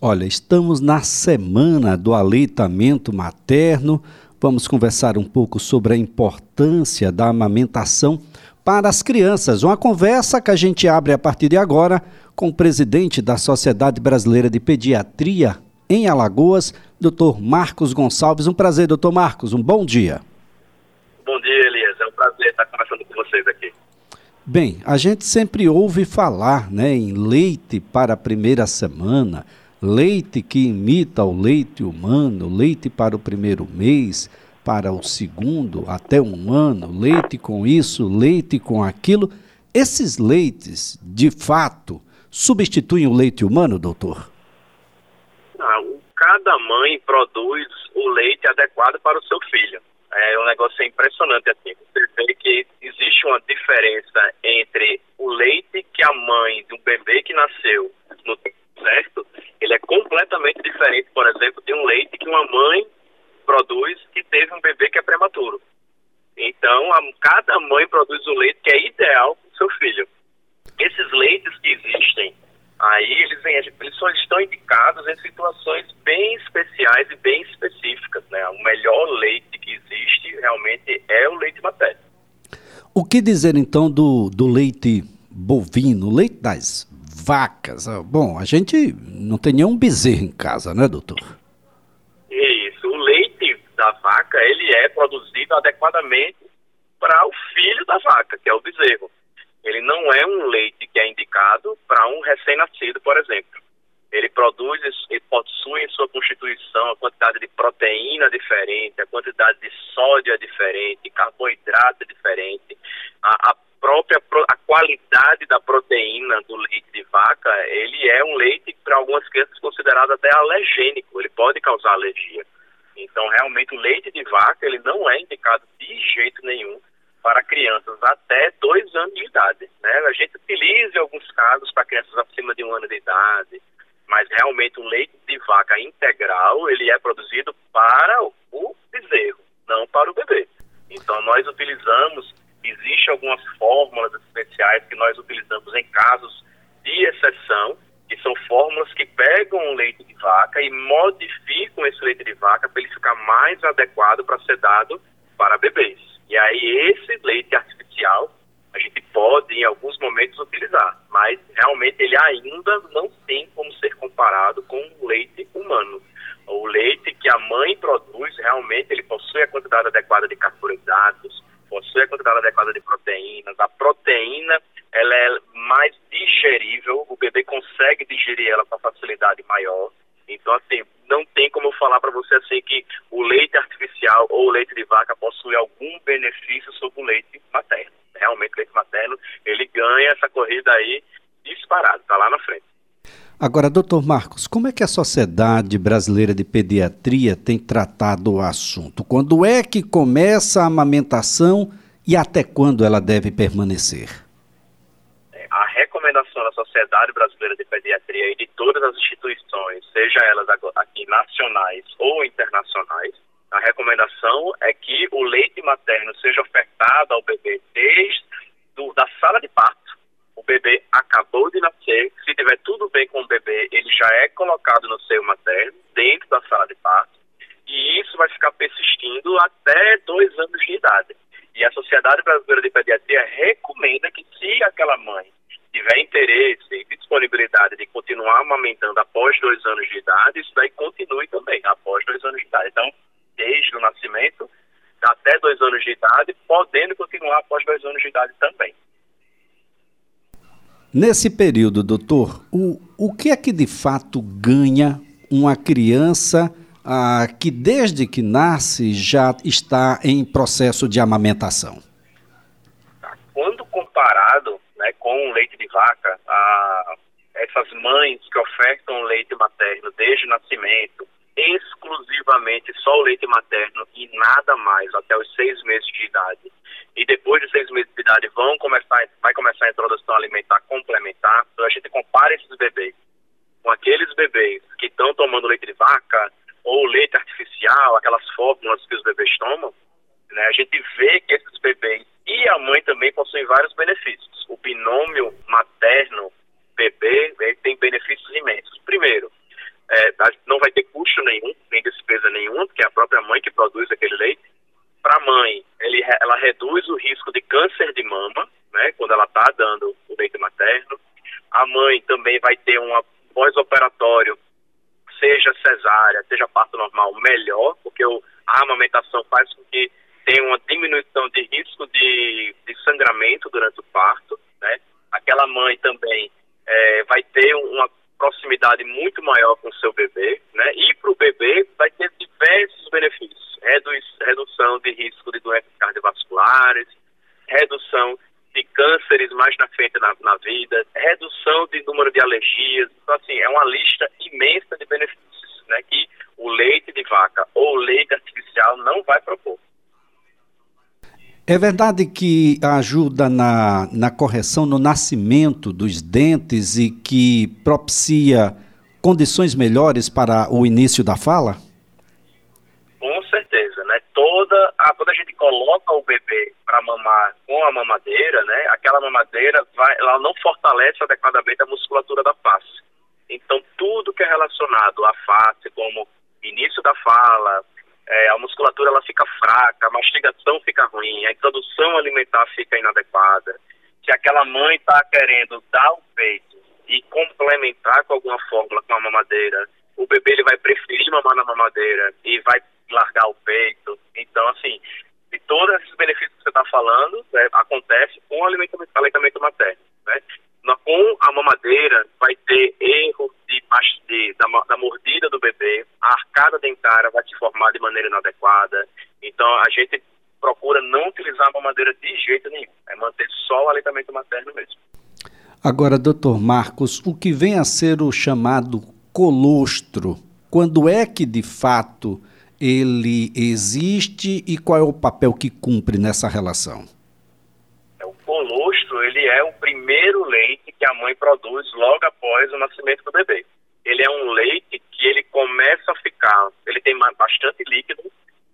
Olha, estamos na semana do aleitamento materno. Vamos conversar um pouco sobre a importância da amamentação para as crianças. Uma conversa que a gente abre a partir de agora com o presidente da Sociedade Brasileira de Pediatria em Alagoas, Dr. Marcos Gonçalves. Um prazer, doutor Marcos. Um bom dia. Bom dia, Elias. É um prazer estar conversando com vocês aqui. Bem, a gente sempre ouve falar né, em leite para a primeira semana leite que imita o leite humano, leite para o primeiro mês, para o segundo, até um ano, leite com isso, leite com aquilo. Esses leites, de fato, substituem o leite humano, doutor? Não, cada mãe produz o leite adequado para o seu filho. É um negócio impressionante assim. Você vê que existe uma diferença entre o leite que a mãe de um bebê que nasceu no certo ele é completamente diferente, por exemplo, de um leite que uma mãe produz que teve um bebê que é prematuro. Então, a, cada mãe produz um leite que é ideal para o seu filho. Esses leites que existem aí, eles, eles só estão indicados em situações bem especiais e bem específicas. Né? O melhor leite que existe realmente é o leite materno. O que dizer então do, do leite bovino, leite das vacas. Ah, bom, a gente não tem nenhum bezerro em casa, né, doutor? Isso. O leite da vaca, ele é produzido adequadamente para o filho da vaca, que é o bezerro. Ele não é um leite que é indicado para um recém-nascido, por exemplo. Ele produz, ele possui em sua constituição a quantidade de proteína diferente, a quantidade de sódio é diferente, carboidrato é diferente, a, a própria a qualidade da proteína do leite de vaca, ele é um leite para algumas crianças considerado até alergênico, ele pode causar alergia. Então, realmente, o leite de vaca, ele não é indicado de jeito nenhum para crianças até dois anos de idade. Né? A gente utiliza em alguns casos para crianças acima de um ano de idade, mas realmente o leite de vaca integral, ele é produzido para o bezerro, não para o bebê. Então, nós utilizamos Existem algumas fórmulas que nós utilizamos em casos de exceção, que são fórmulas que pegam o leite de vaca e modificam esse leite de vaca para ele ficar mais adequado para ser dado para bebês. E aí esse leite artificial a gente pode em alguns momentos utilizar, mas realmente ele ainda não tem como ser comparado com o leite humano. O leite que a mãe produz realmente ele possui a quantidade adequada de carboidratos, possui quantidade adequada de proteínas. A proteína ela é mais digerível, o bebê consegue digerir ela com facilidade maior. Então, assim, não tem como eu falar para você assim que o leite artificial ou o leite de vaca possui algum benefício sobre o leite materno. Realmente, o leite materno, ele ganha essa corrida aí disparado, está lá na frente. Agora, doutor Marcos, como é que a Sociedade Brasileira de Pediatria tem tratado o assunto? Quando é que começa a amamentação e até quando ela deve permanecer? A recomendação da Sociedade Brasileira de Pediatria e de todas as instituições, seja elas aqui nacionais ou internacionais, a recomendação é que o leite materno seja ofertado ao bebê desde do, da sala de parto o bebê acabou de nascer, se tiver tudo bem com o bebê, ele já é colocado no seio materno, dentro da sala de parto, e isso vai ficar persistindo até dois anos de idade. E a Sociedade Brasileira de Pediatria recomenda que, se aquela mãe tiver interesse e disponibilidade de continuar amamentando após dois anos de idade, isso daí continue também após dois anos de idade. Então, desde o nascimento até dois anos de idade, podendo continuar após dois anos de idade também. Nesse período, doutor, o, o que é que de fato ganha uma criança ah, que desde que nasce já está em processo de amamentação? Quando comparado né, com o leite de vaca, ah, essas mães que ofertam leite materno desde o nascimento, exclusivamente só o leite materno e nada mais até os seis meses de idade, e depois de seis meses de idade vão começar, vai começar a introdução alimentar complementar. Então a gente compara esses bebês com aqueles bebês que estão tomando leite de vaca ou leite artificial, aquelas fórmulas que os bebês tomam, né, a gente vê que esses bebês e a mãe também possuem vários benefícios. O binômio materno-bebê tem benefícios cesárea, seja parto normal, melhor, porque o, a amamentação faz com que tenha uma diminuição de risco de, de sangramento durante o parto, né? Aquela mãe também é, vai ter uma proximidade muito maior com o seu bebê, né? E para o bebê vai ter diversos benefícios: redução de risco de doenças cardiovasculares, redução de cânceres mais na frente na, na vida, redução de número de alergias. Então, assim, é uma lista imensa de benefícios, né? Que o leite de vaca ou leite artificial não vai propor. É verdade que ajuda na, na correção, no nascimento dos dentes e que propicia condições melhores para o início da fala? Com certeza, né? Toda a, quando a gente coloca o bebê para mamar com a mamadeira, né? Aquela mamadeira vai, ela não fortalece adequadamente a musculatura da face. Então tudo que é relacionado à face, como início da fala, é, a musculatura ela fica fraca, a mastigação fica ruim, a introdução alimentar fica inadequada. Se aquela mãe está querendo dar o peito e complementar com alguma fórmula com a mamadeira, o bebê ele vai preferir mamar na mamadeira e vai largar o peito. Então, assim, de todos esses benefícios que você está falando, né, acontece com o aleitamento materno. Né? Com a mamadeira, vai ter erro de, de da, da mordida do bebê, a arcada dentária vai se formar de maneira inadequada. Então, a gente procura não utilizar a mamadeira de jeito nenhum. É manter só o aleitamento materno mesmo. Agora, doutor Marcos, o que vem a ser o chamado colostro, quando é que de fato ele existe e qual é o papel que cumpre nessa relação? É, o colostro, ele é o primeiro leite que a mãe produz logo após o nascimento do bebê ele é um leite que ele começa a ficar, ele tem bastante líquido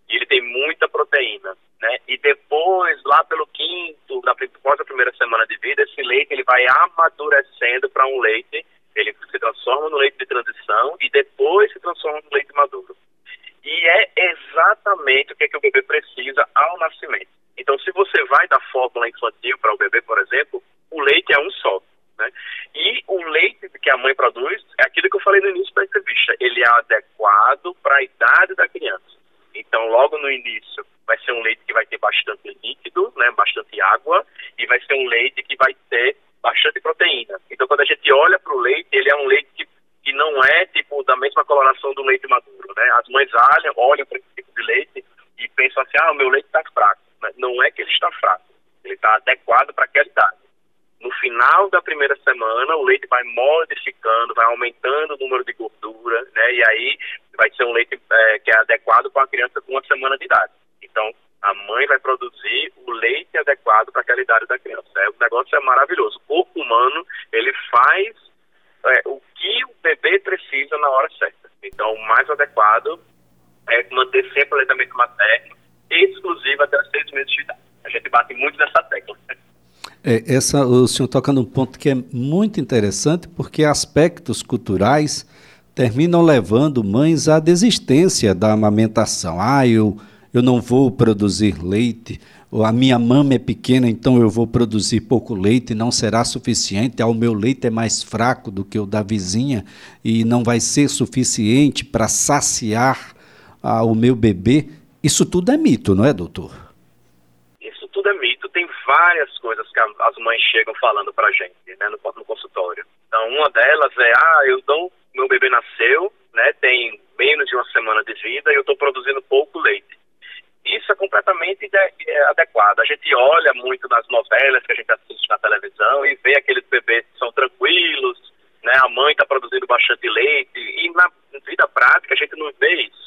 e ele tem muita proteína, né? E depois, lá pelo quinto, da, após a primeira semana de vida, esse leite ele vai amadurecendo para um leite, ele se transforma no leite de transição e depois se transforma no leite maduro. E é exatamente o que, é que o bebê precisa ao nascimento. Então, se você vai dar fórmula infantil para o bebê, por exemplo, o leite é um só. Né? E o leite que a mãe produz é aquilo que eu falei no início da entrevista. Ele é adequado para a idade da criança. Então, logo no início, vai ser um leite que vai ter bastante líquido, né, bastante água, e vai ser um leite que vai ter bastante proteína. Então, quando a gente olha para o leite, ele é um leite que, que não é tipo da mesma coloração do leite maduro. Né? As mães olham, olham para esse tipo de leite e pensam assim: ah, o meu leite está fraco. Não é que ele está fraco, ele está adequado para aquela idade. Final da primeira semana, o leite vai modificando, vai aumentando o número de gordura, né? E aí vai ser um leite é, que é adequado para uma criança com uma semana de idade. Então, a mãe vai produzir o leite adequado para aquela idade da criança. É, o negócio é maravilhoso. O corpo humano, ele faz é, o que o bebê precisa na hora certa. Então, o mais adequado é manter sempre o aleitamento materno, exclusivo até seis meses de idade. A gente bate muito nessa tecla. É, essa, o senhor toca num ponto que é muito interessante, porque aspectos culturais terminam levando mães à desistência da amamentação. Ah, eu, eu não vou produzir leite, a minha mama é pequena, então eu vou produzir pouco leite, não será suficiente, ah, o meu leite é mais fraco do que o da vizinha e não vai ser suficiente para saciar ah, o meu bebê. Isso tudo é mito, não é, doutor? Várias coisas que as mães chegam falando pra gente, né, no, no consultório. Então, uma delas é, ah, eu dou, meu bebê nasceu, né, tem menos de uma semana de vida e eu estou produzindo pouco leite. Isso é completamente é, adequado. A gente olha muito nas novelas que a gente assiste na televisão e vê aqueles bebês que são tranquilos, né, a mãe está produzindo bastante leite e na vida prática a gente não vê isso.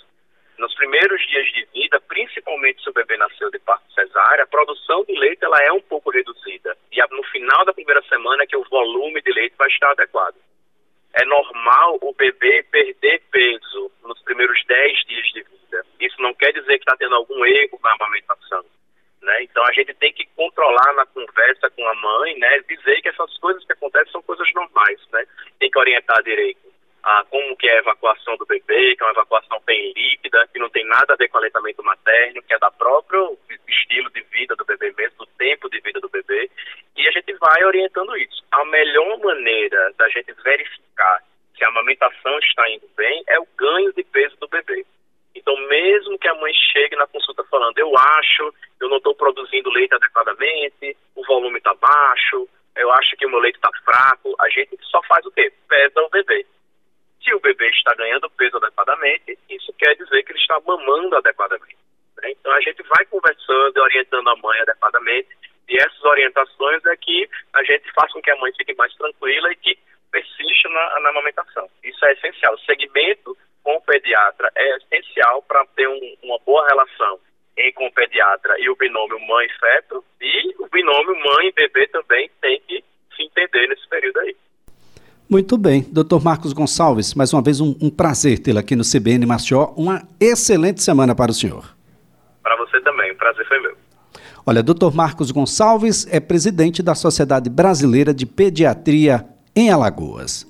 Nos primeiros dias de vida, principalmente se o bebê nasceu de parto cesárea, a produção de leite ela é um pouco reduzida. E no final da primeira semana é que o volume de leite vai estar adequado. É normal o bebê perder peso nos primeiros 10 dias de vida. Isso não quer dizer que está tendo algum erro na amamentação. Né? Então a gente tem que controlar na conversa com a mãe, né? dizer que essas coisas que acontecem são coisas normais. Né? Tem que orientar direito como que é a evacuação do bebê, que é uma evacuação bem líquida, que não tem nada a ver com aleitamento materno, que é da próprio estilo de vida do bebê mesmo, do tempo de vida do bebê, e a gente vai orientando isso. A melhor maneira da gente verificar se a amamentação está indo bem, é o ganho de peso do bebê. Então, mesmo que a mãe chegue na consulta falando, eu acho, eu não estou produzindo leite adequadamente, o volume está baixo, eu acho que o meu leite está fraco, a gente só faz o quê? Pesa o bebê. Se o bebê está ganhando peso adequadamente, isso quer dizer que ele está mamando adequadamente. Né? Então, a gente vai conversando e orientando a mãe adequadamente, e essas orientações é que a gente faça com que a mãe fique mais tranquila e que persista na, na amamentação. Isso é essencial. O segmento com o pediatra é essencial para ter um, uma boa relação entre o pediatra e o binômio mãe-feto e o binômio mãe-bebê também tem que se entender nesse período aí. Muito bem. Doutor Marcos Gonçalves, mais uma vez um, um prazer tê-lo aqui no CBN Maceió. Uma excelente semana para o senhor. Para você também, o prazer foi meu. Olha, doutor Marcos Gonçalves é presidente da Sociedade Brasileira de Pediatria em Alagoas.